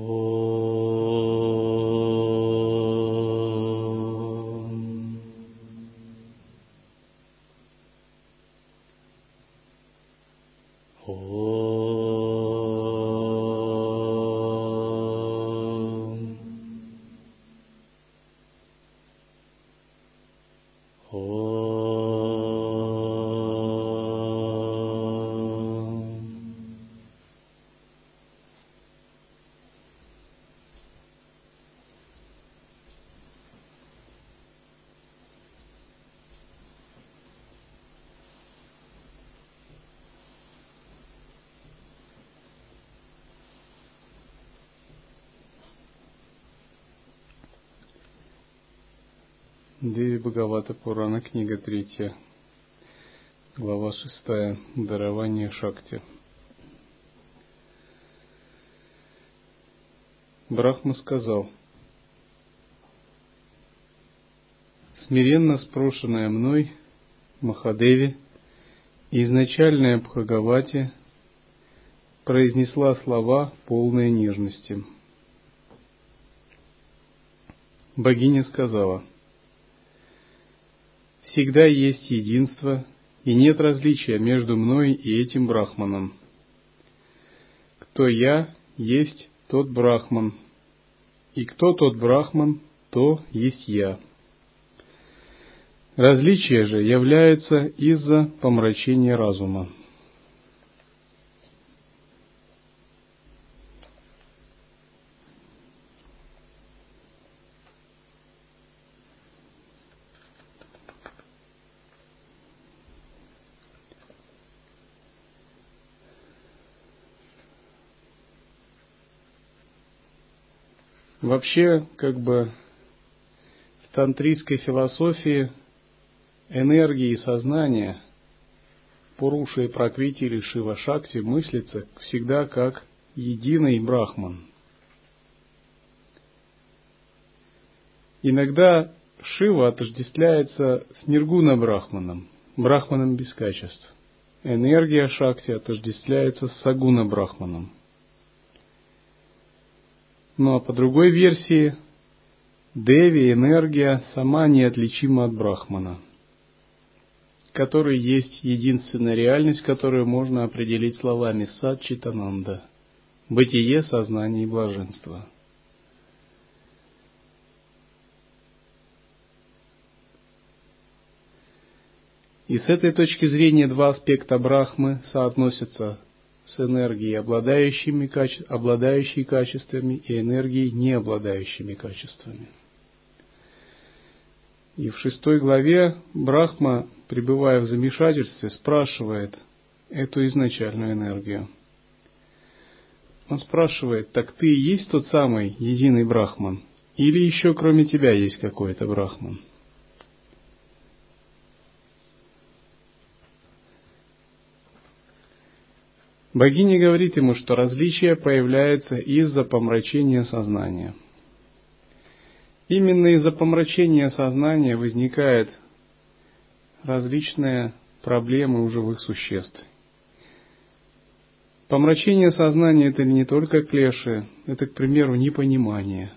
Oh. Деви Бхагавата Пурана, книга третья, глава шестая, дарование Шакти. Брахма сказал, смиренно спрошенная мной, Махадеви, изначальная Бхагавати произнесла слова полные нежности. Богиня сказала – всегда есть единство, и нет различия между мной и этим брахманом. Кто я, есть тот брахман, и кто тот брахман, то есть я. Различие же является из-за помрачения разума. Вообще, как бы в тантрийской философии энергии и сознание Пуруша и Праквити или Шива Шакти мыслится всегда как единый брахман. Иногда Шива отождествляется с Ниргуна Брахманом, Брахманом без качеств. Энергия Шакти отождествляется с Сагуна Брахманом – а по другой версии, Деви, энергия, сама неотличима от Брахмана, который есть единственная реальность, которую можно определить словами Сад Читананда, бытие, сознание и блаженство. И с этой точки зрения два аспекта Брахмы соотносятся с энергией, обладающими, обладающей качествами, и энергией, не обладающими качествами. И в шестой главе Брахма, пребывая в замешательстве, спрашивает эту изначальную энергию. Он спрашивает, так ты и есть тот самый единый Брахман? Или еще кроме тебя есть какой-то Брахман? Богиня говорит ему, что различие появляется из-за помрачения сознания. Именно из-за помрачения сознания возникают различные проблемы у живых существ. Помрачение сознания – это не только клеши, это, к примеру, непонимание.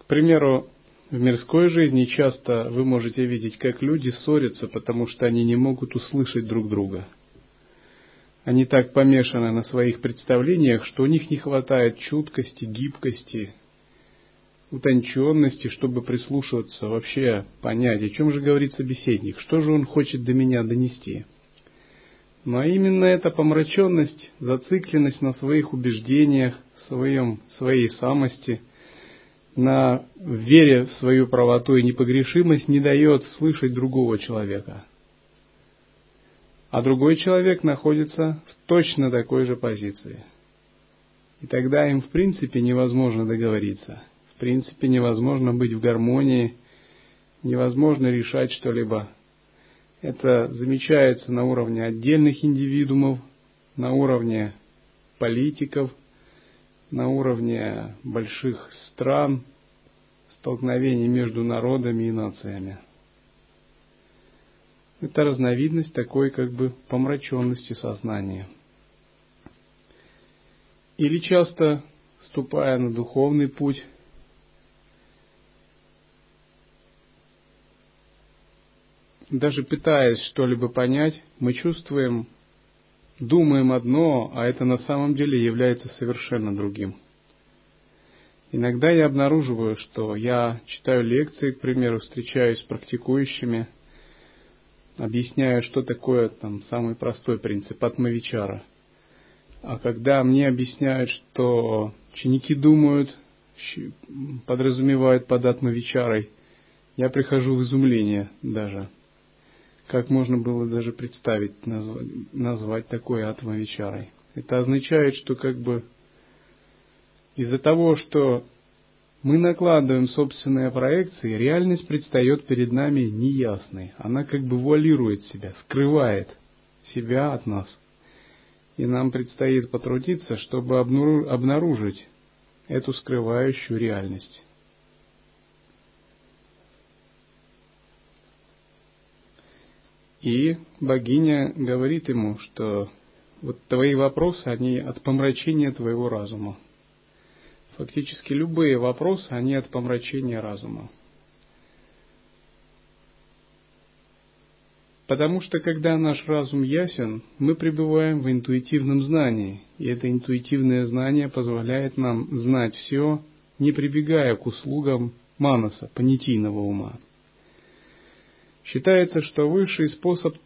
К примеру, в мирской жизни часто вы можете видеть, как люди ссорятся, потому что они не могут услышать друг друга. Они так помешаны на своих представлениях, что у них не хватает чуткости, гибкости, утонченности, чтобы прислушиваться, вообще понять, о чем же говорит собеседник, что же он хочет до меня донести. Но именно эта помраченность, зацикленность на своих убеждениях, своем, своей самости – на вере в свою правоту и непогрешимость не дает слышать другого человека. А другой человек находится в точно такой же позиции. И тогда им в принципе невозможно договориться. В принципе невозможно быть в гармонии, невозможно решать что-либо. Это замечается на уровне отдельных индивидуумов, на уровне политиков – на уровне больших стран, столкновений между народами и нациями. Это разновидность такой как бы помраченности сознания. Или часто, ступая на духовный путь, даже пытаясь что-либо понять, мы чувствуем, думаем одно, а это на самом деле является совершенно другим. Иногда я обнаруживаю, что я читаю лекции, к примеру, встречаюсь с практикующими, объясняю, что такое там самый простой принцип атмавичара. А когда мне объясняют, что ученики думают, подразумевают под атмавичарой, я прихожу в изумление даже – как можно было даже представить, назвать, назвать такое атмавичарой. Это означает, что как бы из-за того, что мы накладываем собственные проекции, реальность предстает перед нами неясной. Она как бы вуалирует себя, скрывает себя от нас. И нам предстоит потрудиться, чтобы обнаружить эту скрывающую реальность. И богиня говорит ему, что вот твои вопросы, они от помрачения твоего разума. Фактически любые вопросы, они от помрачения разума. Потому что когда наш разум ясен, мы пребываем в интуитивном знании, и это интуитивное знание позволяет нам знать все, не прибегая к услугам манаса, понятийного ума. Считается, что высший способ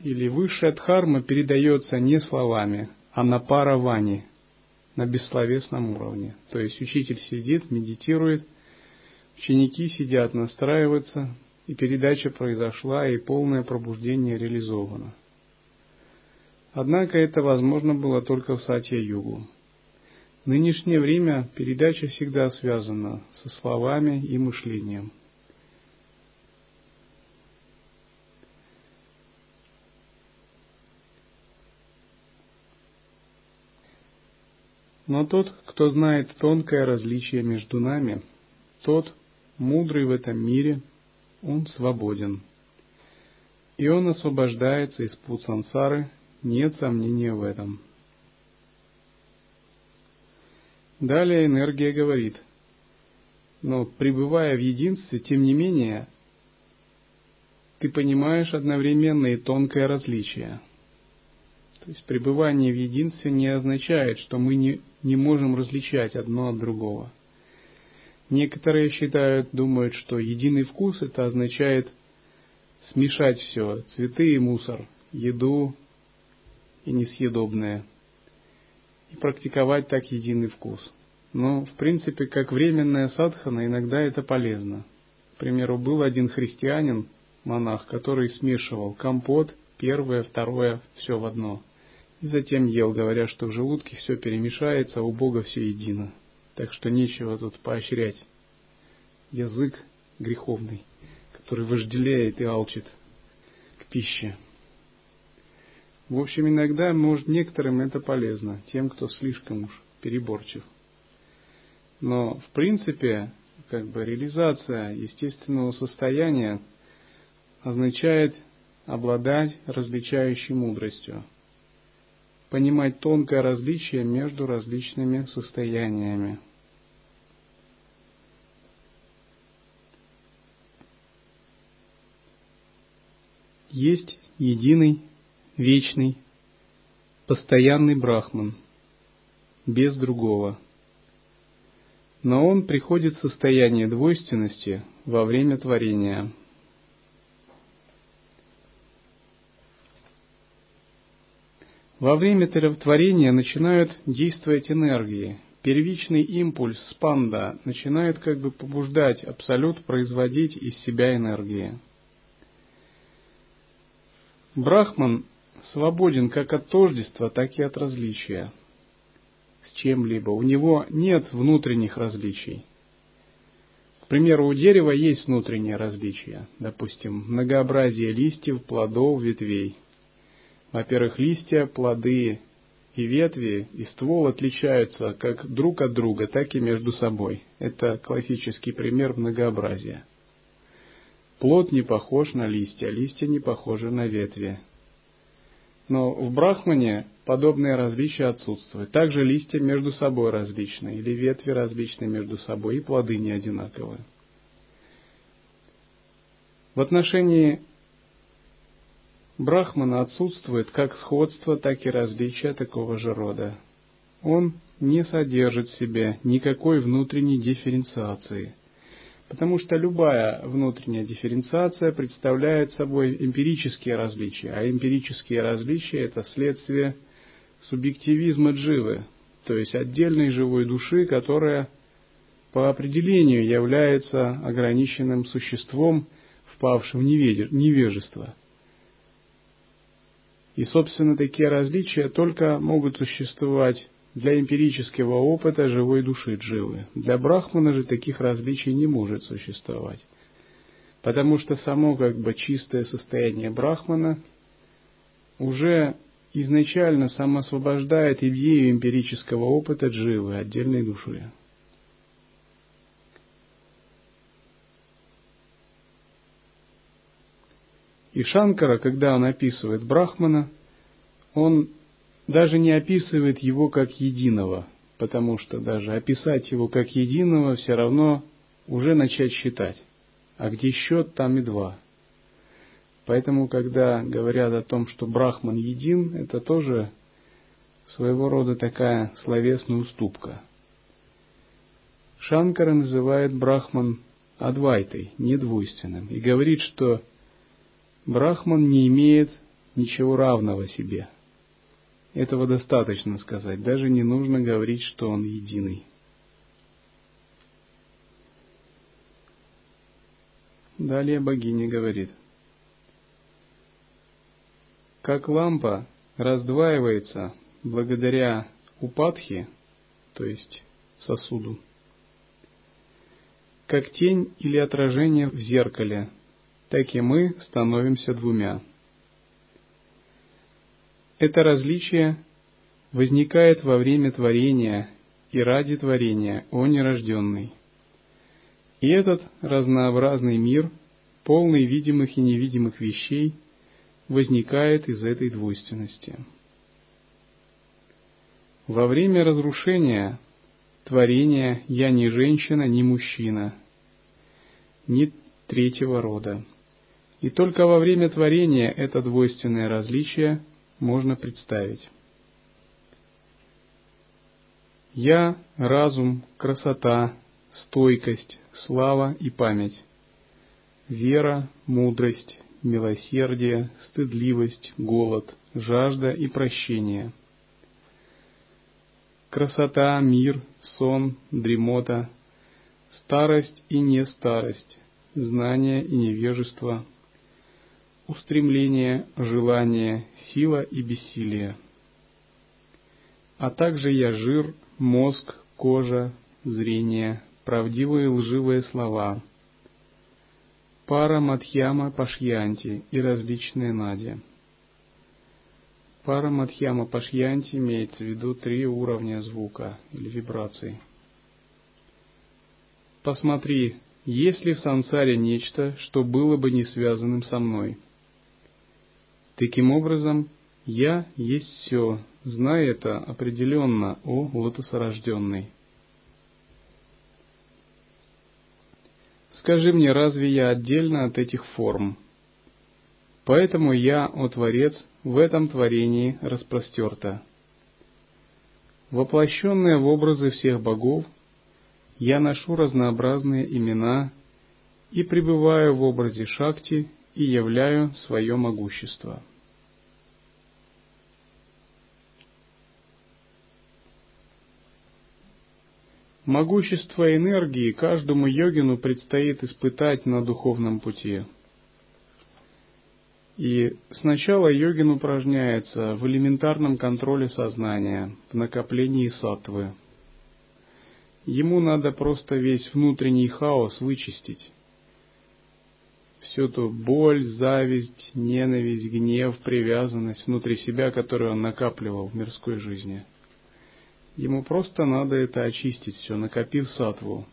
или высшая дхарма передается не словами, а на паравани, на бессловесном уровне. То есть учитель сидит, медитирует, ученики сидят, настраиваются, и передача произошла, и полное пробуждение реализовано. Однако это возможно было только в Сатья-Югу. В нынешнее время передача всегда связана со словами и мышлением. Но тот, кто знает тонкое различие между нами, тот, мудрый в этом мире, он свободен. И он освобождается из пут сансары, нет сомнения в этом. Далее энергия говорит, но пребывая в единстве, тем не менее, ты понимаешь одновременно и тонкое различие. То есть пребывание в единстве не означает, что мы не, не можем различать одно от другого. Некоторые считают, думают, что единый вкус это означает смешать все, цветы и мусор, еду и несъедобное, и практиковать так единый вкус. Но, в принципе, как временная садхана, иногда это полезно. К примеру, был один христианин, монах, который смешивал компот, первое, второе, все в одно – и затем ел, говоря, что в желудке все перемешается, а у Бога все едино. Так что нечего тут поощрять язык греховный, который вожделяет и алчит к пище. В общем, иногда, может, некоторым это полезно, тем, кто слишком уж переборчив. Но, в принципе, как бы реализация естественного состояния означает обладать различающей мудростью – понимать тонкое различие между различными состояниями. Есть единый, вечный, постоянный брахман, без другого. Но он приходит в состояние двойственности во время творения – Во время творения начинают действовать энергии. Первичный импульс спанда начинает как бы побуждать Абсолют производить из себя энергии. Брахман свободен как от тождества, так и от различия с чем-либо. У него нет внутренних различий. К примеру, у дерева есть внутренние различия, допустим, многообразие листьев, плодов, ветвей – во-первых, листья, плоды и ветви и ствол отличаются как друг от друга, так и между собой. Это классический пример многообразия. Плод не похож на листья, листья не похожи на ветви. Но в Брахмане подобные различия отсутствуют. Также листья между собой различны, или ветви различны между собой, и плоды не одинаковые. В отношении Брахмана отсутствует как сходство, так и различия такого же рода. Он не содержит в себе никакой внутренней дифференциации, потому что любая внутренняя дифференциация представляет собой эмпирические различия, а эмпирические различия – это следствие субъективизма дживы, то есть отдельной живой души, которая по определению является ограниченным существом, впавшим в невежество. И, собственно, такие различия только могут существовать для эмпирического опыта живой души дживы. Для брахмана же таких различий не может существовать. Потому что само как бы чистое состояние брахмана уже изначально самоосвобождает идею эмпирического опыта дживы, отдельной души. И Шанкара, когда он описывает Брахмана, он даже не описывает его как единого, потому что даже описать его как единого все равно уже начать считать. А где счет, там и два. Поэтому, когда говорят о том, что Брахман един, это тоже своего рода такая словесная уступка. Шанкара называет Брахман Адвайтой, недвойственным, и говорит, что Брахман не имеет ничего равного себе – этого достаточно сказать, даже не нужно говорить, что он единый. Далее богиня говорит, как лампа раздваивается благодаря упадхи, то есть сосуду, как тень или отражение в зеркале, так и мы становимся двумя – это различие возникает во время творения и ради творения, о нерожденный. И этот разнообразный мир, полный видимых и невидимых вещей, возникает из этой двойственности. Во время разрушения творения я не женщина, ни мужчина, ни третьего рода. И только во время творения это двойственное различие – можно представить. Я – разум, красота, стойкость, слава и память, вера, мудрость, милосердие, стыдливость, голод, жажда и прощение. Красота, мир, сон, дремота, старость и нестарость, знание и невежество – устремление, желание, сила и бессилие. А также я жир, мозг, кожа, зрение, правдивые и лживые слова, пара Мадхьяма Пашьянти и различные нади. Пара Мадхьяма Пашьянти имеется в виду три уровня звука или вибраций. Посмотри, есть ли в сансаре нечто, что было бы не связанным со мной – Таким образом, я есть все, знай это определенно, о лотосорожденный. Скажи мне, разве я отдельно от этих форм? Поэтому я, о Творец, в этом творении распростерта. Воплощенная в образы всех богов, я ношу разнообразные имена и пребываю в образе Шакти и являю свое могущество. Могущество энергии каждому йогину предстоит испытать на духовном пути. И сначала йогин упражняется в элементарном контроле сознания, в накоплении сатвы. Ему надо просто весь внутренний хаос вычистить всю ту боль, зависть, ненависть, гнев, привязанность внутри себя, которую он накапливал в мирской жизни. Ему просто надо это очистить все, накопив сатву.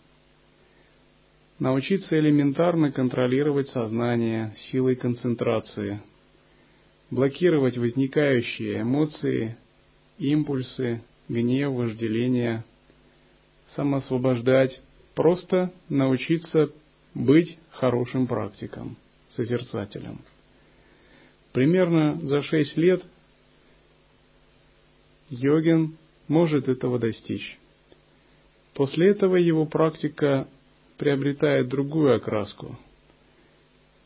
Научиться элементарно контролировать сознание силой концентрации, блокировать возникающие эмоции импульсы, гнев, вожделение, самоосвобождать, просто научиться быть хорошим практиком, созерцателем. Примерно за шесть лет йогин может этого достичь. После этого его практика приобретает другую окраску.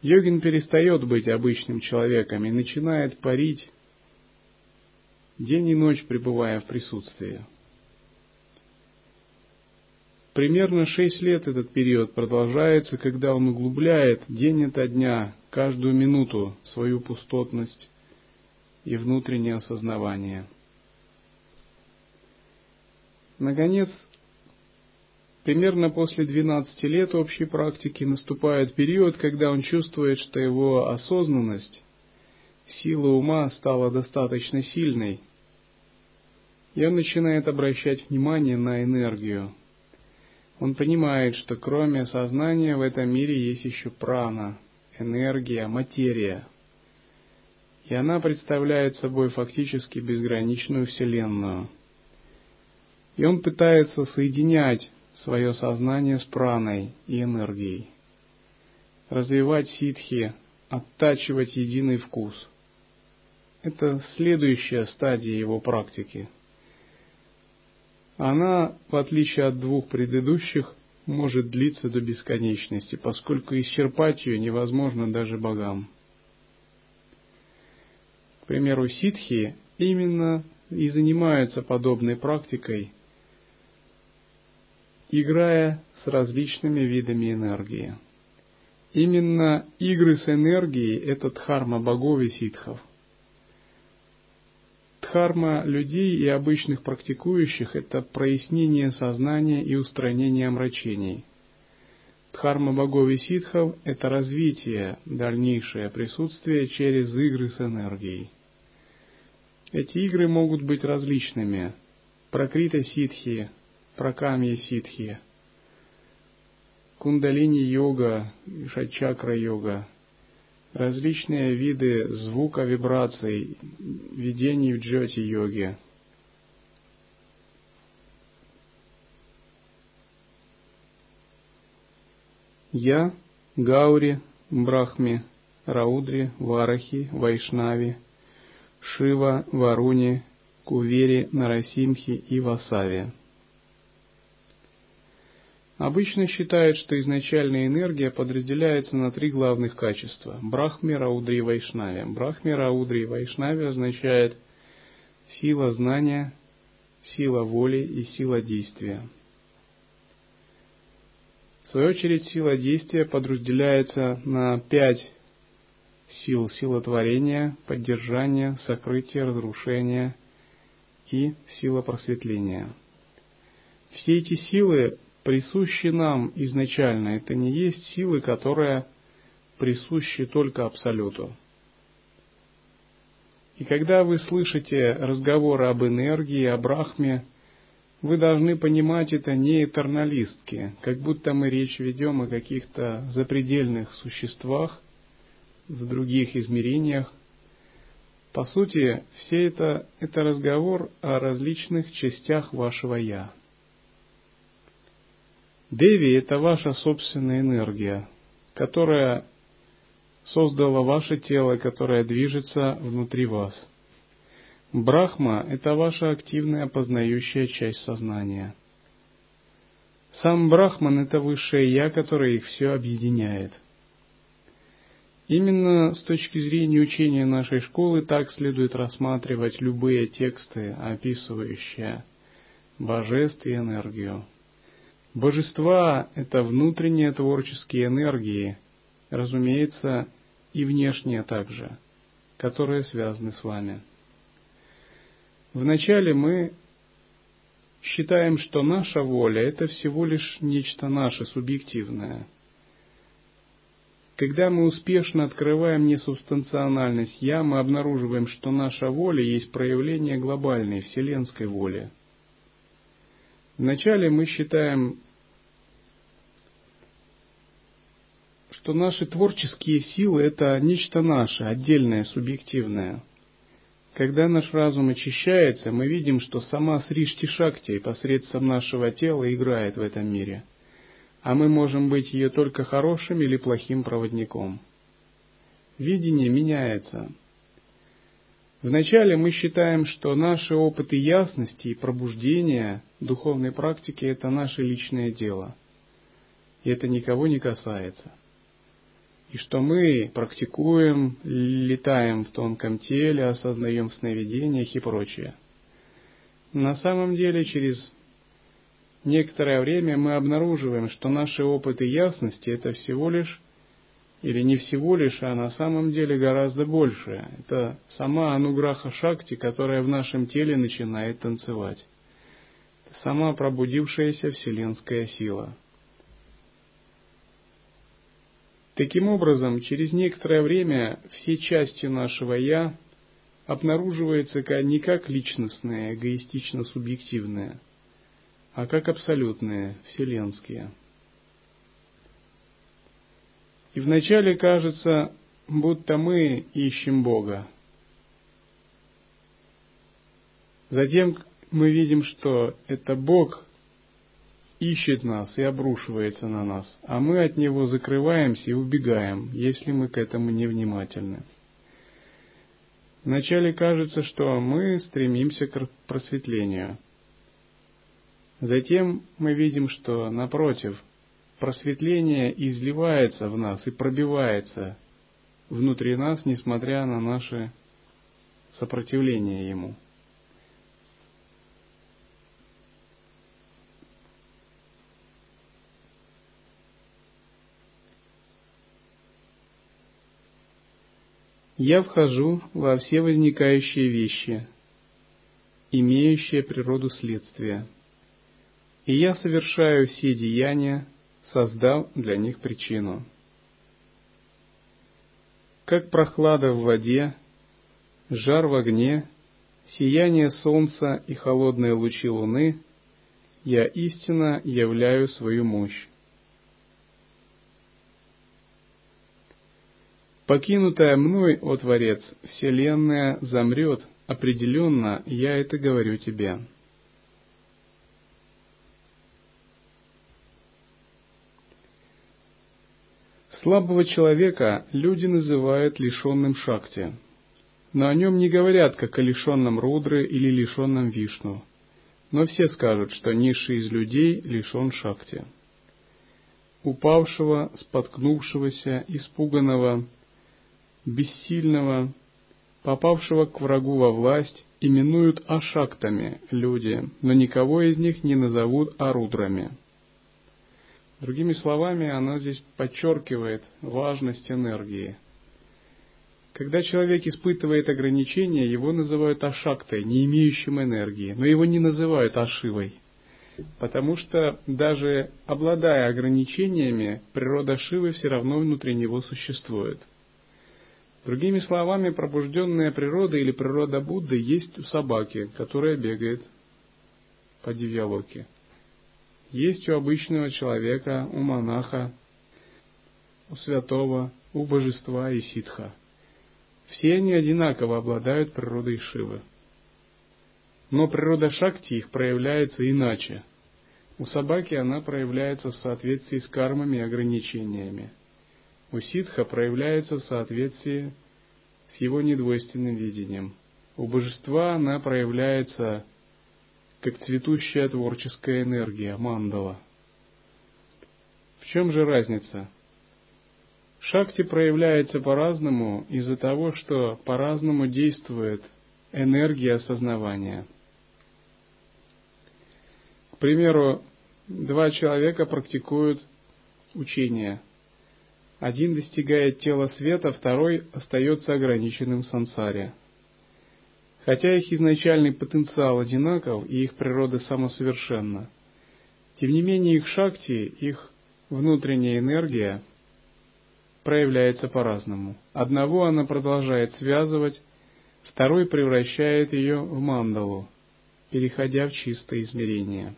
Йогин перестает быть обычным человеком и начинает парить, день и ночь пребывая в присутствии. Примерно шесть лет этот период продолжается, когда он углубляет день ото дня, каждую минуту свою пустотность и внутреннее осознавание. Наконец, примерно после 12 лет общей практики наступает период, когда он чувствует, что его осознанность, сила ума стала достаточно сильной, и он начинает обращать внимание на энергию. Он понимает, что кроме сознания в этом мире есть еще прана, энергия, материя. И она представляет собой фактически безграничную Вселенную. И он пытается соединять свое сознание с праной и энергией, развивать ситхи, оттачивать единый вкус. Это следующая стадия его практики. Она, в отличие от двух предыдущих, может длиться до бесконечности, поскольку исчерпать ее невозможно даже богам. К примеру, ситхи именно и занимаются подобной практикой – играя с различными видами энергии. Именно игры с энергией – это дхарма богов и ситхов. Дхарма людей и обычных практикующих – это прояснение сознания и устранение омрачений. Дхарма богов и ситхов – это развитие, дальнейшее присутствие через игры с энергией. Эти игры могут быть различными. Пракрита ситхи, пракамья ситхи, кундалини-йога, шачакра-йога, различные виды звука вибраций, видений в джоти-йоге. Я, Гаури, Брахми, Раудри, Варахи, Вайшнави, Шива, Варуни, Кувери, Нарасимхи и Васави. Обычно считают, что изначальная энергия подразделяется на три главных качества – Брахми, Раудри и Вайшнави. Брахми, Раудри и Вайшнави означает сила знания, сила воли и сила действия. В свою очередь, сила действия подразделяется на пять сил – сила творения, поддержания, сокрытия, разрушения и сила просветления. Все эти силы присущи нам изначально. Это не есть силы, которые присущи только Абсолюту. И когда вы слышите разговоры об энергии, о Брахме, вы должны понимать это не этерналистки, как будто мы речь ведем о каких-то запредельных существах в других измерениях. По сути, все это, это разговор о различных частях вашего «я». Деви – это ваша собственная энергия, которая создала ваше тело, которое движется внутри вас. Брахма – это ваша активная познающая часть сознания. Сам Брахман – это высшее Я, которое их все объединяет. Именно с точки зрения учения нашей школы так следует рассматривать любые тексты, описывающие божеств и энергию. Божества – это внутренние творческие энергии, разумеется, и внешние также, которые связаны с вами. Вначале мы считаем, что наша воля – это всего лишь нечто наше, субъективное. Когда мы успешно открываем несубстанциональность «я», мы обнаруживаем, что наша воля есть проявление глобальной, вселенской воли – Вначале мы считаем, что наши творческие силы – это нечто наше, отдельное, субъективное. Когда наш разум очищается, мы видим, что сама Сришти Шакти посредством нашего тела играет в этом мире, а мы можем быть ее только хорошим или плохим проводником. Видение меняется. Вначале мы считаем, что наши опыты ясности и пробуждения духовной практики – это наше личное дело, и это никого не касается – и что мы практикуем, летаем в тонком теле, осознаем в сновидениях и прочее. На самом деле, через некоторое время мы обнаруживаем, что наши опыты ясности – это всего лишь, или не всего лишь, а на самом деле гораздо больше. Это сама Ануграха Шакти, которая в нашем теле начинает танцевать. Это сама пробудившаяся вселенская сила – Таким образом, через некоторое время все части нашего «я» обнаруживаются не как личностные, эгоистично-субъективные, а как абсолютные, вселенские. И вначале кажется, будто мы ищем Бога. Затем мы видим, что это Бог ищет нас и обрушивается на нас, а мы от него закрываемся и убегаем, если мы к этому не внимательны. Вначале кажется, что мы стремимся к просветлению. Затем мы видим, что, напротив, просветление изливается в нас и пробивается внутри нас, несмотря на наше сопротивление ему. Я вхожу во все возникающие вещи, имеющие природу следствия, и я совершаю все деяния, создав для них причину. Как прохлада в воде, жар в огне, сияние солнца и холодные лучи луны, я истинно являю свою мощь. Покинутая мной, о Творец, Вселенная замрет, определенно я это говорю тебе. Слабого человека люди называют лишенным шакти, но о нем не говорят, как о лишенном Рудры или лишенном Вишну, но все скажут, что низший из людей лишен шакти. Упавшего, споткнувшегося, испуганного – бессильного, попавшего к врагу во власть, именуют ашактами люди, но никого из них не назовут арудрами. Другими словами, она здесь подчеркивает важность энергии. Когда человек испытывает ограничения, его называют ашактой, не имеющим энергии, но его не называют ашивой. Потому что даже обладая ограничениями, природа Шивы все равно внутри него существует. Другими словами, пробужденная природа или природа Будды есть у собаки, которая бегает по Дивьялоке. Есть у обычного человека, у монаха, у святого, у божества и ситха. Все они одинаково обладают природой Шивы. Но природа Шакти их проявляется иначе. У собаки она проявляется в соответствии с кармами и ограничениями – у ситха проявляется в соответствии с его недвойственным видением. У божества она проявляется как цветущая творческая энергия, мандала. В чем же разница? Шакти проявляется по-разному из-за того, что по-разному действует энергия осознавания. К примеру, два человека практикуют учение – один достигает тела света, второй остается ограниченным в сансаре. Хотя их изначальный потенциал одинаков и их природа самосовершенна, тем не менее их шакти, их внутренняя энергия проявляется по-разному. Одного она продолжает связывать, второй превращает ее в мандалу, переходя в чистое измерение.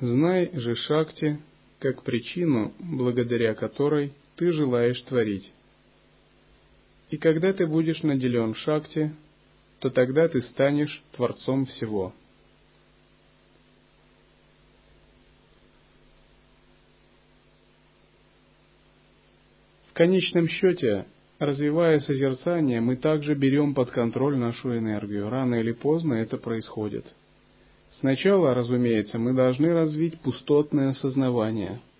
Знай же Шакти, как причину, благодаря которой ты желаешь творить. И когда ты будешь наделен шакти, то тогда ты станешь Творцом всего. В конечном счете, развивая созерцание, мы также берем под контроль нашу энергию. Рано или поздно это происходит. Сначала, разумеется, мы должны развить пустотное осознавание –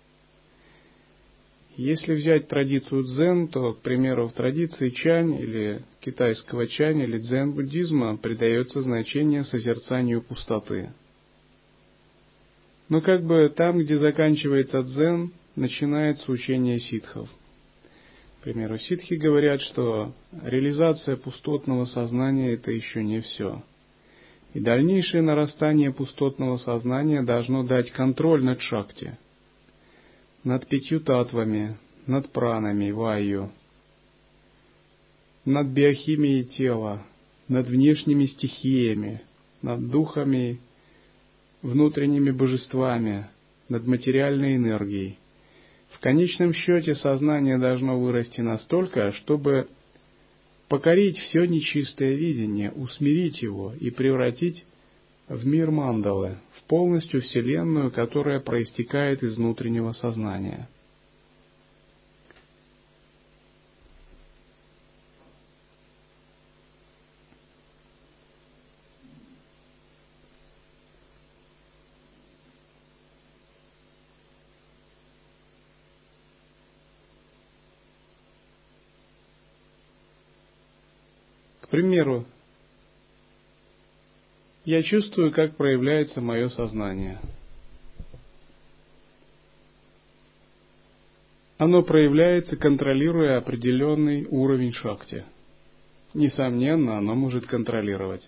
если взять традицию дзен, то, к примеру, в традиции чань или китайского чань или дзен-буддизма придается значение созерцанию пустоты. Но как бы там, где заканчивается дзен, начинается учение ситхов. К примеру, ситхи говорят, что реализация пустотного сознания – это еще не все. И дальнейшее нарастание пустотного сознания должно дать контроль над шакти – над пятью татвами, над пранами, ваю, над биохимией тела, над внешними стихиями, над духами, внутренними божествами, над материальной энергией. В конечном счете сознание должно вырасти настолько, чтобы покорить все нечистое видение, усмирить его и превратить в мир мандалы, в полностью Вселенную, которая проистекает из внутреннего сознания. Примеру, я чувствую, как проявляется мое сознание. Оно проявляется, контролируя определенный уровень шакти. Несомненно, оно может контролировать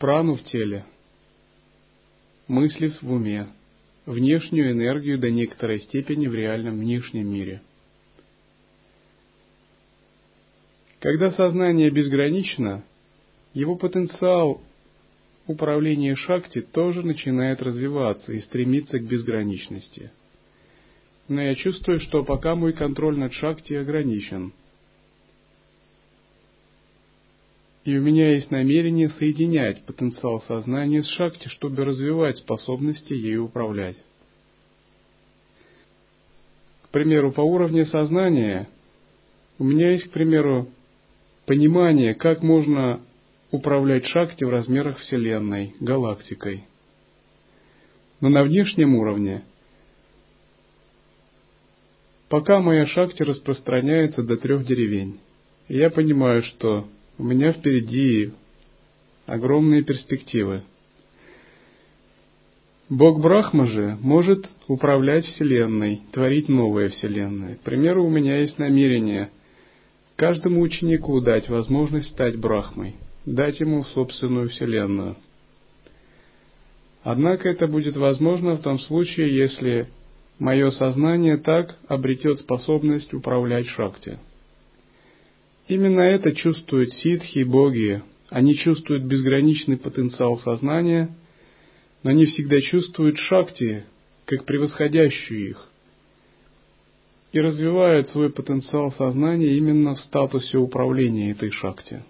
прану в теле, мысли в уме, внешнюю энергию до некоторой степени в реальном внешнем мире. Когда сознание безгранично, его потенциал управления Шакти тоже начинает развиваться и стремиться к безграничности. Но я чувствую, что пока мой контроль над Шакти ограничен. И у меня есть намерение соединять потенциал сознания с Шакти, чтобы развивать способности ею управлять. К примеру, по уровню сознания у меня есть, к примеру, понимание, как можно управлять Шакти в размерах Вселенной, галактикой. Но на внешнем уровне пока моя Шакти распространяется до трех деревень. Я понимаю, что у меня впереди огромные перспективы. Бог Брахма же может управлять Вселенной, творить новые Вселенные. К примеру, у меня есть намерение каждому ученику дать возможность стать Брахмой – дать ему собственную вселенную. Однако это будет возможно в том случае, если мое сознание так обретет способность управлять шакти. Именно это чувствуют ситхи и боги. Они чувствуют безграничный потенциал сознания, но не всегда чувствуют шакти, как превосходящую их, и развивают свой потенциал сознания именно в статусе управления этой шакти.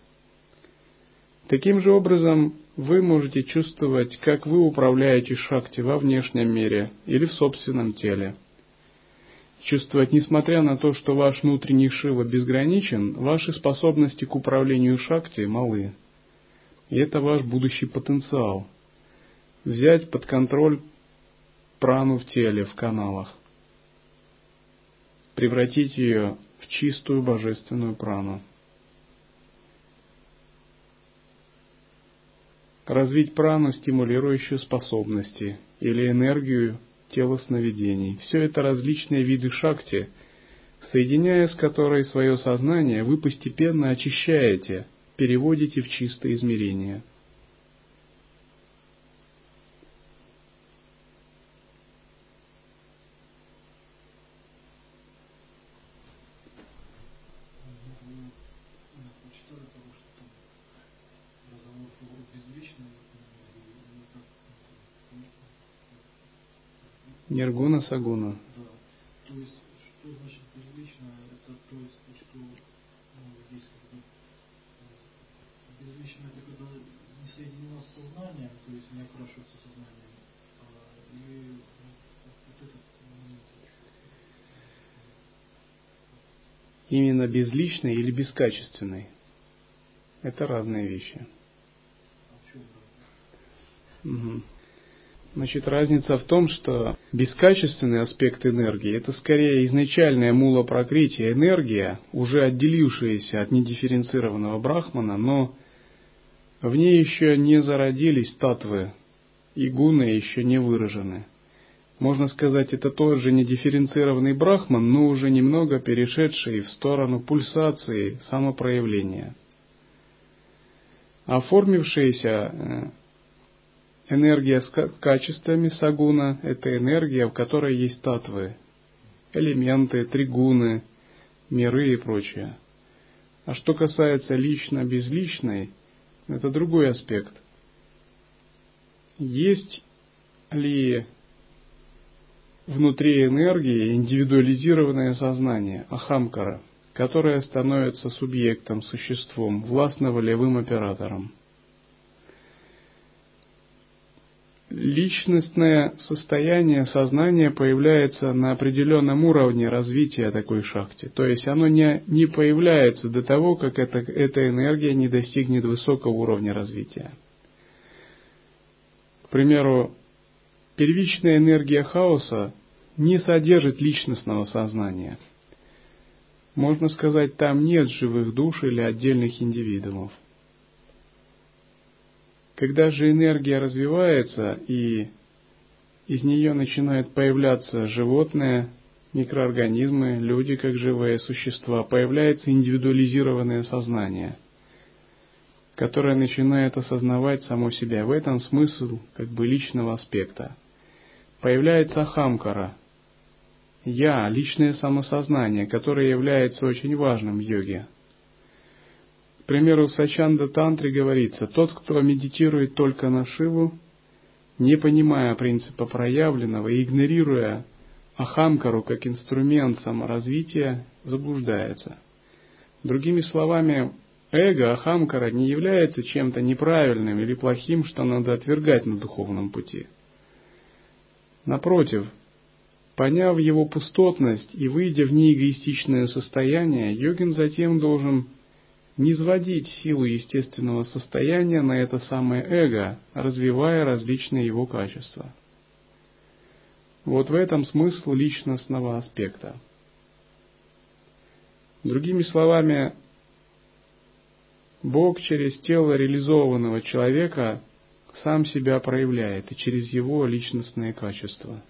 Таким же образом, вы можете чувствовать, как вы управляете шакти во внешнем мире или в собственном теле. Чувствовать, несмотря на то, что ваш внутренний Шива безграничен, ваши способности к управлению шакти малы. И это ваш будущий потенциал. Взять под контроль прану в теле, в каналах. Превратить ее в чистую божественную прану. развить прану, стимулирующую способности, или энергию тела сновидений. Все это различные виды шакти, соединяя с которой свое сознание, вы постепенно очищаете, переводите в чистое измерение – Сагуна. Да. То есть, что значит безличное? Это то есть, что ну, здесь как бы э, безличное это когда не соединено с сознанием, то есть не окрашивается сознанием. А, и вот, вот этот момент. Именно безличный или бескачественный. Это разные вещи. А в чем разница? Мгм. Значит, разница в том, что бескачественный аспект энергии – это скорее изначальная мула прокрытия энергия, уже отделившаяся от недифференцированного брахмана, но в ней еще не зародились татвы, и гуны еще не выражены. Можно сказать, это тот же недифференцированный брахман, но уже немного перешедший в сторону пульсации самопроявления. Оформившаяся э, Энергия с качествами сагуна – это энергия, в которой есть татвы, элементы, тригуны, миры и прочее. А что касается лично-безличной, это другой аспект. Есть ли внутри энергии индивидуализированное сознание, ахамкара, которое становится субъектом, существом, властно-волевым оператором – личностное состояние сознания появляется на определенном уровне развития такой шахте. То есть оно не, не появляется до того, как это, эта энергия не достигнет высокого уровня развития. К примеру, первичная энергия хаоса не содержит личностного сознания. Можно сказать, там нет живых душ или отдельных индивидуумов. Когда же энергия развивается и из нее начинают появляться животные, микроорганизмы, люди как живые существа, появляется индивидуализированное сознание, которое начинает осознавать само себя. В этом смысл как бы личного аспекта. Появляется хамкара, я, личное самосознание, которое является очень важным в йоге – примеру, в Сачанда Тантре говорится, тот, кто медитирует только на Шиву, не понимая принципа проявленного и игнорируя Ахамкару как инструмент саморазвития, заблуждается. Другими словами, эго Ахамкара не является чем-то неправильным или плохим, что надо отвергать на духовном пути. Напротив, поняв его пустотность и выйдя в неэгоистичное состояние, йогин затем должен не сводить силу естественного состояния на это самое эго, развивая различные его качества. Вот в этом смысл личностного аспекта. Другими словами, Бог через тело реализованного человека сам себя проявляет и через его личностные качества –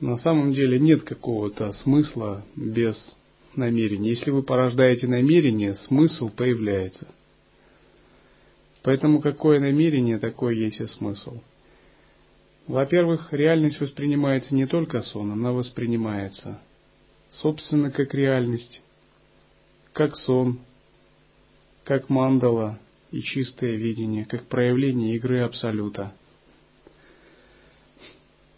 На самом деле нет какого-то смысла без намерения. Если вы порождаете намерение, смысл появляется. Поэтому какое намерение, такое есть и смысл. Во-первых, реальность воспринимается не только сон, она воспринимается, собственно, как реальность, как сон, как мандала и чистое видение, как проявление игры Абсолюта.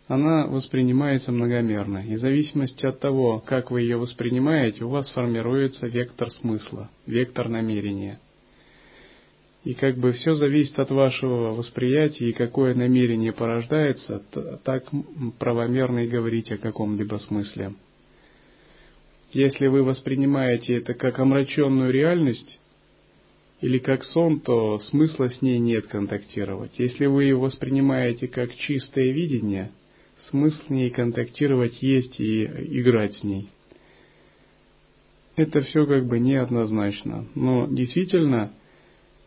Она воспринимается многомерно, и в зависимости от того, как вы ее воспринимаете, у вас формируется вектор смысла, вектор намерения. И как бы все зависит от вашего восприятия, и какое намерение порождается, так правомерно и говорить о каком-либо смысле. Если вы воспринимаете это как омраченную реальность или как сон, то смысла с ней нет контактировать. Если вы его воспринимаете как чистое видение, смысл с ней контактировать есть и играть с ней. Это все как бы неоднозначно. Но действительно,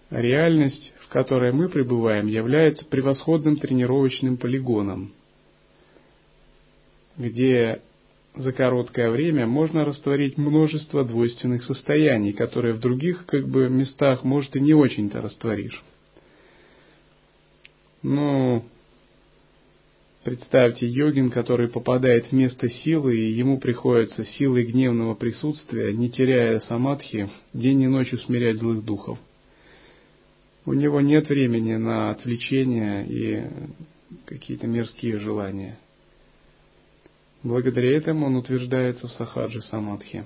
реальность, в которой мы пребываем, является превосходным тренировочным полигоном, где за короткое время можно растворить множество двойственных состояний, которые в других как бы местах, может, и не очень-то растворишь. Но представьте йогин, который попадает в место силы, и ему приходится силой гневного присутствия, не теряя самадхи, день и ночь усмирять злых духов. У него нет времени на отвлечения и какие-то мирские желания. Благодаря этому он утверждается в сахаджи самадхи.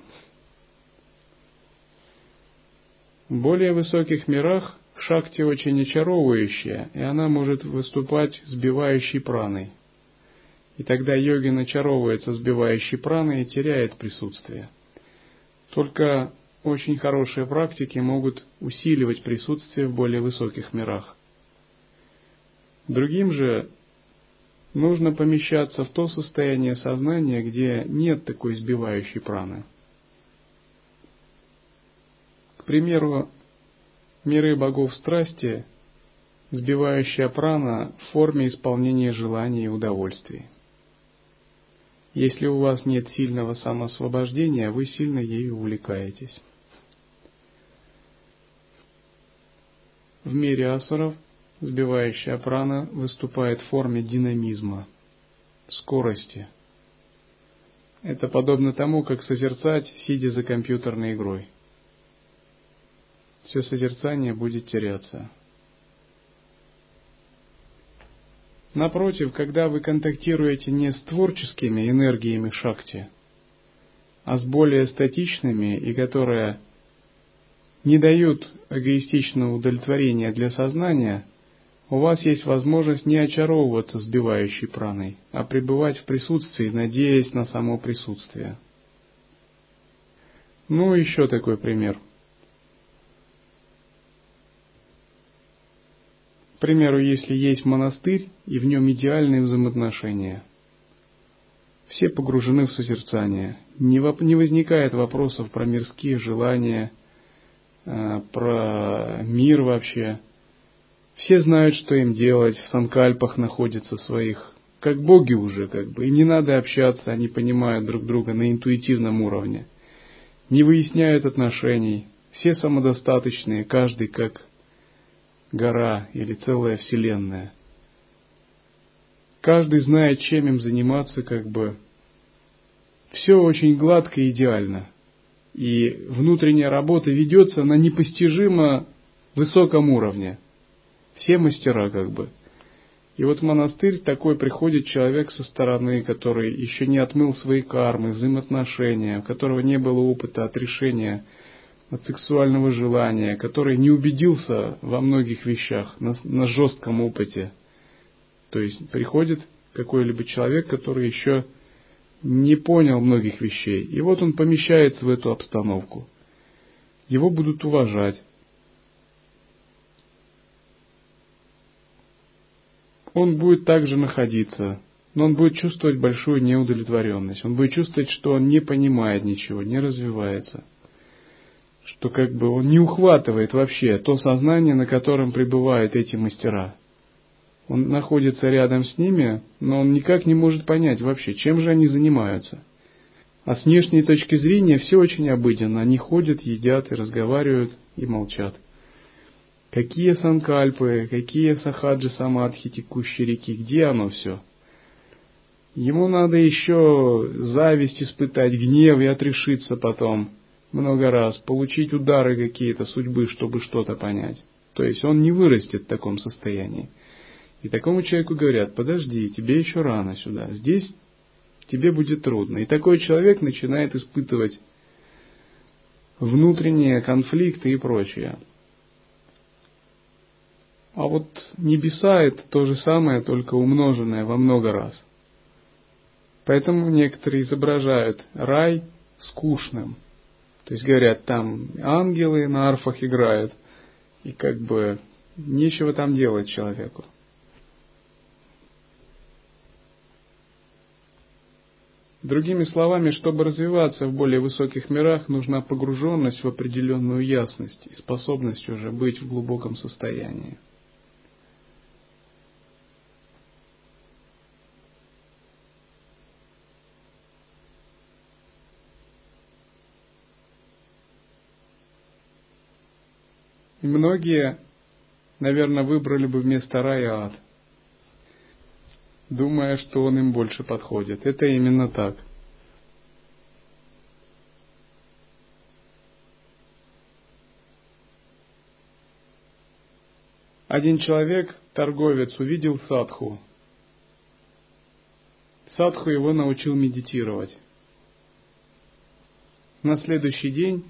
В более высоких мирах шакти очень очаровывающая, и она может выступать сбивающей праной. И тогда йогин очаровывается сбивающей праной и теряет присутствие. Только очень хорошие практики могут усиливать присутствие в более высоких мирах. Другим же нужно помещаться в то состояние сознания, где нет такой сбивающей праны. К примеру, миры богов страсти, сбивающая прана в форме исполнения желаний и удовольствий. Если у вас нет сильного самоосвобождения, вы сильно ею увлекаетесь. В мире асуров – Сбивающая прана выступает в форме динамизма, скорости. Это подобно тому, как созерцать, сидя за компьютерной игрой. Все созерцание будет теряться. Напротив, когда вы контактируете не с творческими энергиями шакти, а с более статичными и которые не дают эгоистичного удовлетворения для сознания, у вас есть возможность не очаровываться сбивающей праной, а пребывать в присутствии, надеясь на само присутствие. Ну, еще такой пример. К примеру, если есть монастырь, и в нем идеальные взаимоотношения. Все погружены в созерцание. Не, не возникает вопросов про мирские желания, э, про мир вообще – все знают, что им делать, в санкальпах находятся своих, как боги уже, как бы, и не надо общаться, они понимают друг друга на интуитивном уровне. Не выясняют отношений, все самодостаточные, каждый как гора или целая вселенная. Каждый знает, чем им заниматься, как бы. Все очень гладко и идеально. И внутренняя работа ведется на непостижимо высоком уровне – все мастера как бы. И вот в монастырь такой приходит человек со стороны, который еще не отмыл свои кармы, взаимоотношения, у которого не было опыта отрешения от сексуального желания, который не убедился во многих вещах, на, на жестком опыте. То есть приходит какой-либо человек, который еще не понял многих вещей. И вот он помещается в эту обстановку. Его будут уважать, он будет также находиться, но он будет чувствовать большую неудовлетворенность. Он будет чувствовать, что он не понимает ничего, не развивается. Что как бы он не ухватывает вообще то сознание, на котором пребывают эти мастера. Он находится рядом с ними, но он никак не может понять вообще, чем же они занимаются. А с внешней точки зрения все очень обыденно. Они ходят, едят и разговаривают и молчат. Какие санкальпы, какие сахаджи самадхи текущей реки, где оно все? Ему надо еще зависть испытать, гнев и отрешиться потом. Много раз, получить удары какие-то судьбы, чтобы что-то понять. То есть он не вырастет в таком состоянии. И такому человеку говорят, подожди, тебе еще рано сюда, здесь тебе будет трудно. И такой человек начинает испытывать внутренние конфликты и прочее. А вот небеса это то же самое, только умноженное во много раз. Поэтому некоторые изображают рай скучным. То есть говорят, там ангелы на арфах играют, и как бы нечего там делать человеку. Другими словами, чтобы развиваться в более высоких мирах, нужна погруженность в определенную ясность и способность уже быть в глубоком состоянии. И многие, наверное, выбрали бы вместо рая ад – думая, что он им больше подходит. Это именно так. Один человек, торговец, увидел садху. Садху его научил медитировать. На следующий день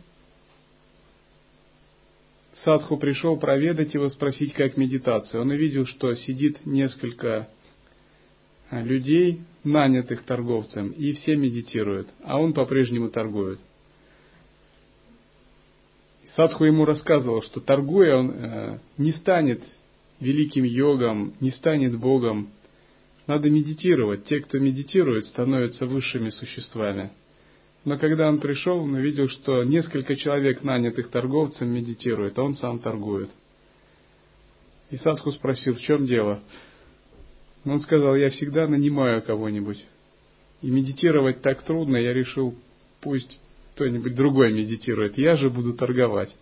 Садху пришел проведать его, спросить, как медитация. Он увидел, что сидит несколько людей, нанятых торговцем, и все медитируют, а он по-прежнему торгует. Садху ему рассказывал, что торгуя он э, не станет великим йогом, не станет Богом. Надо медитировать. Те, кто медитирует, становятся высшими существами. Но когда он пришел, он увидел, что несколько человек, нанятых торговцем, медитируют, а он сам торгует. И Садху спросил, в чем дело? Он сказал, я всегда нанимаю кого-нибудь. И медитировать так трудно, я решил, пусть кто-нибудь другой медитирует, я же буду торговать.